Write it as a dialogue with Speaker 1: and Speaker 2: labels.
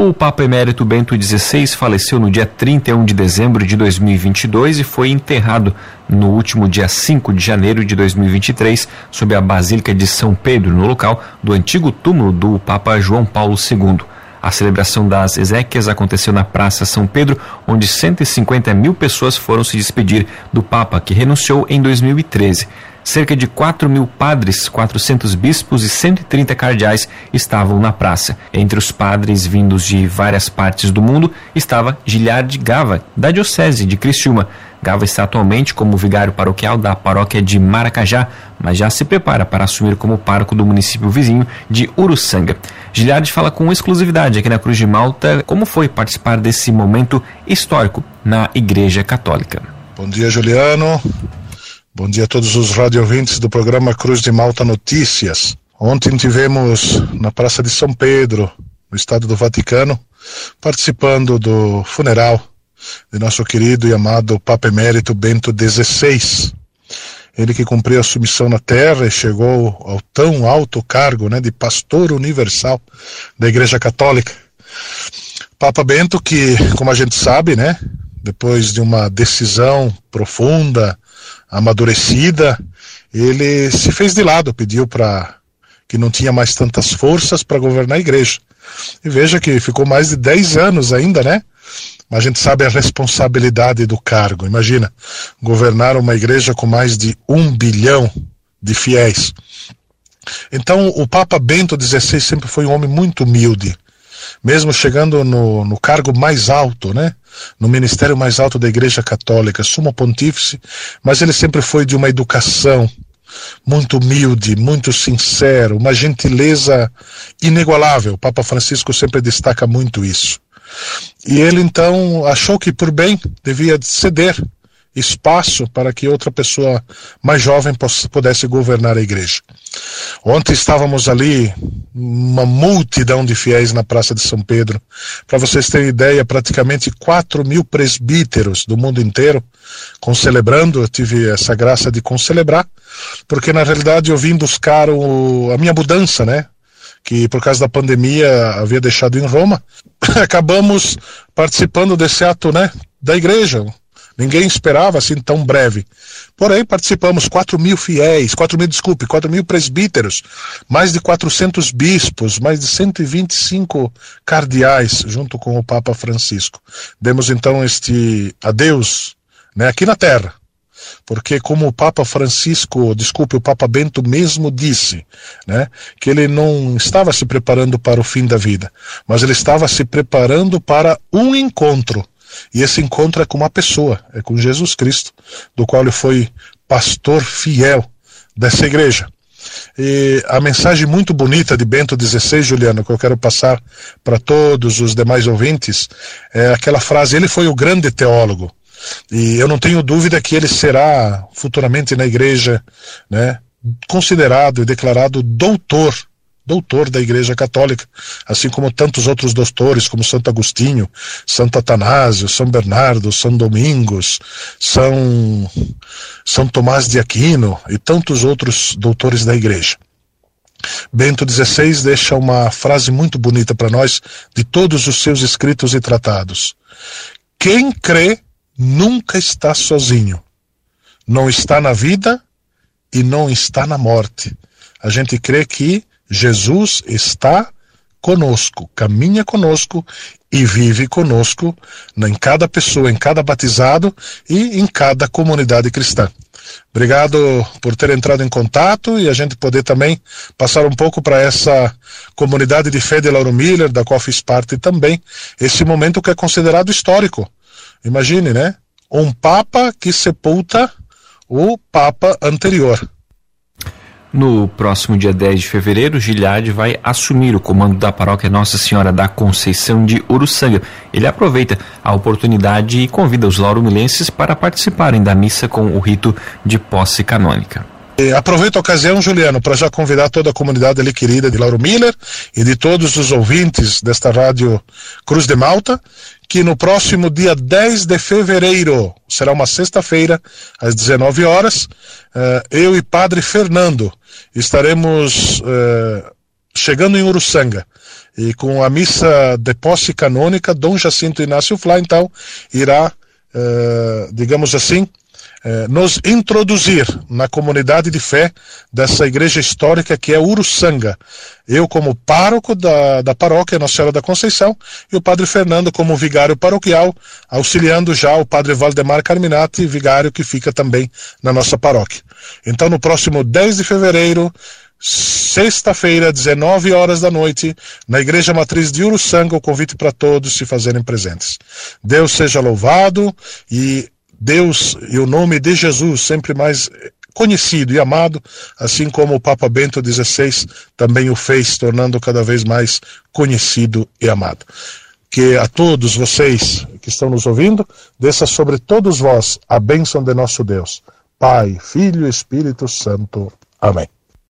Speaker 1: O Papa Emérito Bento XVI faleceu no dia 31 de dezembro de 2022 e foi enterrado no último dia 5 de janeiro de 2023 sob a Basílica de São Pedro, no local do antigo túmulo do Papa João Paulo II. A celebração das exéquias aconteceu na Praça São Pedro, onde 150 mil pessoas foram se despedir do Papa, que renunciou em 2013. Cerca de 4 mil padres, 400 bispos e 130 cardeais estavam na praça. Entre os padres vindos de várias partes do mundo estava Gilhard Gava, da Diocese de Criciúma. Gava está atualmente como vigário paroquial da paróquia de Maracajá, mas já se prepara para assumir como pároco do município vizinho de Uruçanga. Gilhard fala com exclusividade aqui na Cruz de Malta como foi participar desse momento histórico na Igreja Católica.
Speaker 2: Bom dia, Juliano. Bom dia a todos os radiovintes do programa Cruz de Malta Notícias. Ontem tivemos na Praça de São Pedro, no Estado do Vaticano, participando do funeral de nosso querido e amado Papa Emérito Bento XVI. Ele que cumpriu a submissão na terra e chegou ao tão alto cargo né, de pastor universal da Igreja Católica. Papa Bento que, como a gente sabe, né, depois de uma decisão profunda, amadurecida, ele se fez de lado, pediu para que não tinha mais tantas forças para governar a igreja. E veja que ficou mais de 10 anos ainda, né? Mas a gente sabe a responsabilidade do cargo. Imagina, governar uma igreja com mais de um bilhão de fiéis. Então, o Papa Bento XVI sempre foi um homem muito humilde, mesmo chegando no, no cargo mais alto, né? no ministério mais alto da Igreja Católica, sumo pontífice, mas ele sempre foi de uma educação muito humilde, muito sincero, uma gentileza inigualável. O Papa Francisco sempre destaca muito isso. E ele então achou que por bem devia ceder espaço para que outra pessoa mais jovem pudesse governar a igreja. Ontem estávamos ali, uma multidão de fiéis na Praça de São Pedro. Para vocês terem ideia, praticamente 4 mil presbíteros do mundo inteiro concelebrando. Eu tive essa graça de concelebrar, porque na realidade eu vim buscar o, a minha mudança, né? Que por causa da pandemia havia deixado em Roma. Acabamos participando desse ato, né? Da igreja, Ninguém esperava assim tão breve. Porém, participamos 4 mil fiéis, 4 mil, desculpe, 4 mil presbíteros, mais de 400 bispos, mais de 125 cardeais, junto com o Papa Francisco. Demos então este adeus né, aqui na Terra. Porque, como o Papa Francisco, desculpe, o Papa Bento mesmo disse, né, que ele não estava se preparando para o fim da vida, mas ele estava se preparando para um encontro e esse encontro é com uma pessoa, é com Jesus Cristo, do qual ele foi pastor fiel dessa igreja. E a mensagem muito bonita de Bento XVI, Juliano, que eu quero passar para todos os demais ouvintes, é aquela frase: ele foi o grande teólogo. E eu não tenho dúvida que ele será futuramente na igreja, né, considerado e declarado doutor doutor da Igreja Católica, assim como tantos outros doutores, como Santo Agostinho, Santo Atanásio, São Bernardo, São Domingos, São, São Tomás de Aquino e tantos outros doutores da Igreja. Bento XVI deixa uma frase muito bonita para nós de todos os seus escritos e tratados. Quem crê nunca está sozinho. Não está na vida e não está na morte. A gente crê que Jesus está conosco, caminha conosco e vive conosco em cada pessoa, em cada batizado e em cada comunidade cristã. Obrigado por ter entrado em contato e a gente poder também passar um pouco para essa comunidade de fé de Lauro Miller, da qual fiz parte também, esse momento que é considerado histórico. Imagine, né? Um Papa que sepulta o Papa anterior.
Speaker 1: No próximo dia 10 de fevereiro, Giliard vai assumir o comando da paróquia Nossa Senhora da Conceição de Uruçanga. Ele aproveita a oportunidade e convida os lauromilenses para participarem da missa com o rito de posse canônica.
Speaker 2: Aproveito a ocasião, Juliano, para já convidar toda a comunidade ali querida de Lauro Miller e de todos os ouvintes desta rádio Cruz de Malta, que no próximo dia 10 de fevereiro, será uma sexta-feira, às 19 horas, uh, eu e Padre Fernando estaremos uh, chegando em Uruçanga e com a missa de posse canônica, Dom Jacinto Inácio Flá, então, irá, eh, digamos assim, nos introduzir na comunidade de fé dessa igreja histórica que é Uruçanga. Eu, como pároco da, da paróquia Nossa Senhora da Conceição, e o padre Fernando, como vigário paroquial, auxiliando já o padre Valdemar Carminati, vigário que fica também na nossa paróquia. Então, no próximo 10 de fevereiro, sexta-feira, 19 horas da noite, na Igreja Matriz de Uruçanga, o convite para todos se fazerem presentes. Deus seja louvado e Deus e o nome de Jesus sempre mais conhecido e amado, assim como o Papa Bento XVI também o fez, tornando cada vez mais conhecido e amado. Que a todos vocês que estão nos ouvindo, desça sobre todos vós a bênção de nosso Deus, Pai, Filho e Espírito Santo. Amém.